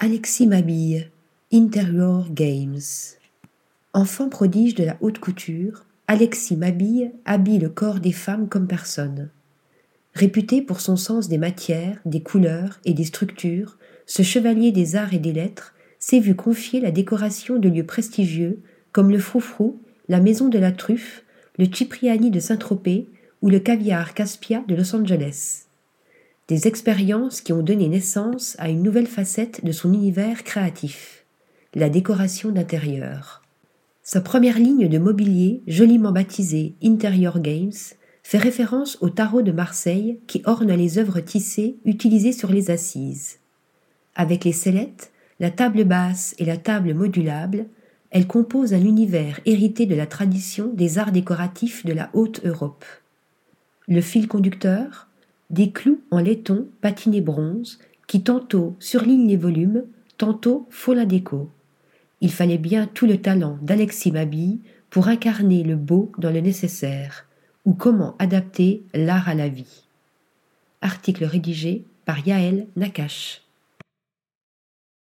Alexis Mabille, Interior Games. Enfant prodige de la haute couture, Alexis Mabille habille le corps des femmes comme personne. Réputé pour son sens des matières, des couleurs et des structures, ce chevalier des arts et des lettres s'est vu confier la décoration de lieux prestigieux comme le Froufrou, la Maison de la Truffe, le Cipriani de Saint-Tropez ou le Caviar Caspia de Los Angeles. Des expériences qui ont donné naissance à une nouvelle facette de son univers créatif, la décoration d'intérieur. Sa première ligne de mobilier, joliment baptisée Interior Games, fait référence au tarot de Marseille qui orne les œuvres tissées utilisées sur les assises. Avec les sellettes, la table basse et la table modulable, elle compose un univers hérité de la tradition des arts décoratifs de la Haute Europe. Le fil conducteur, des clous en laiton patinés bronze qui tantôt surlignent les volumes, tantôt font la déco. Il fallait bien tout le talent d'Alexis Mabille pour incarner le beau dans le nécessaire, ou comment adapter l'art à la vie. Article rédigé par Yaël Nakache.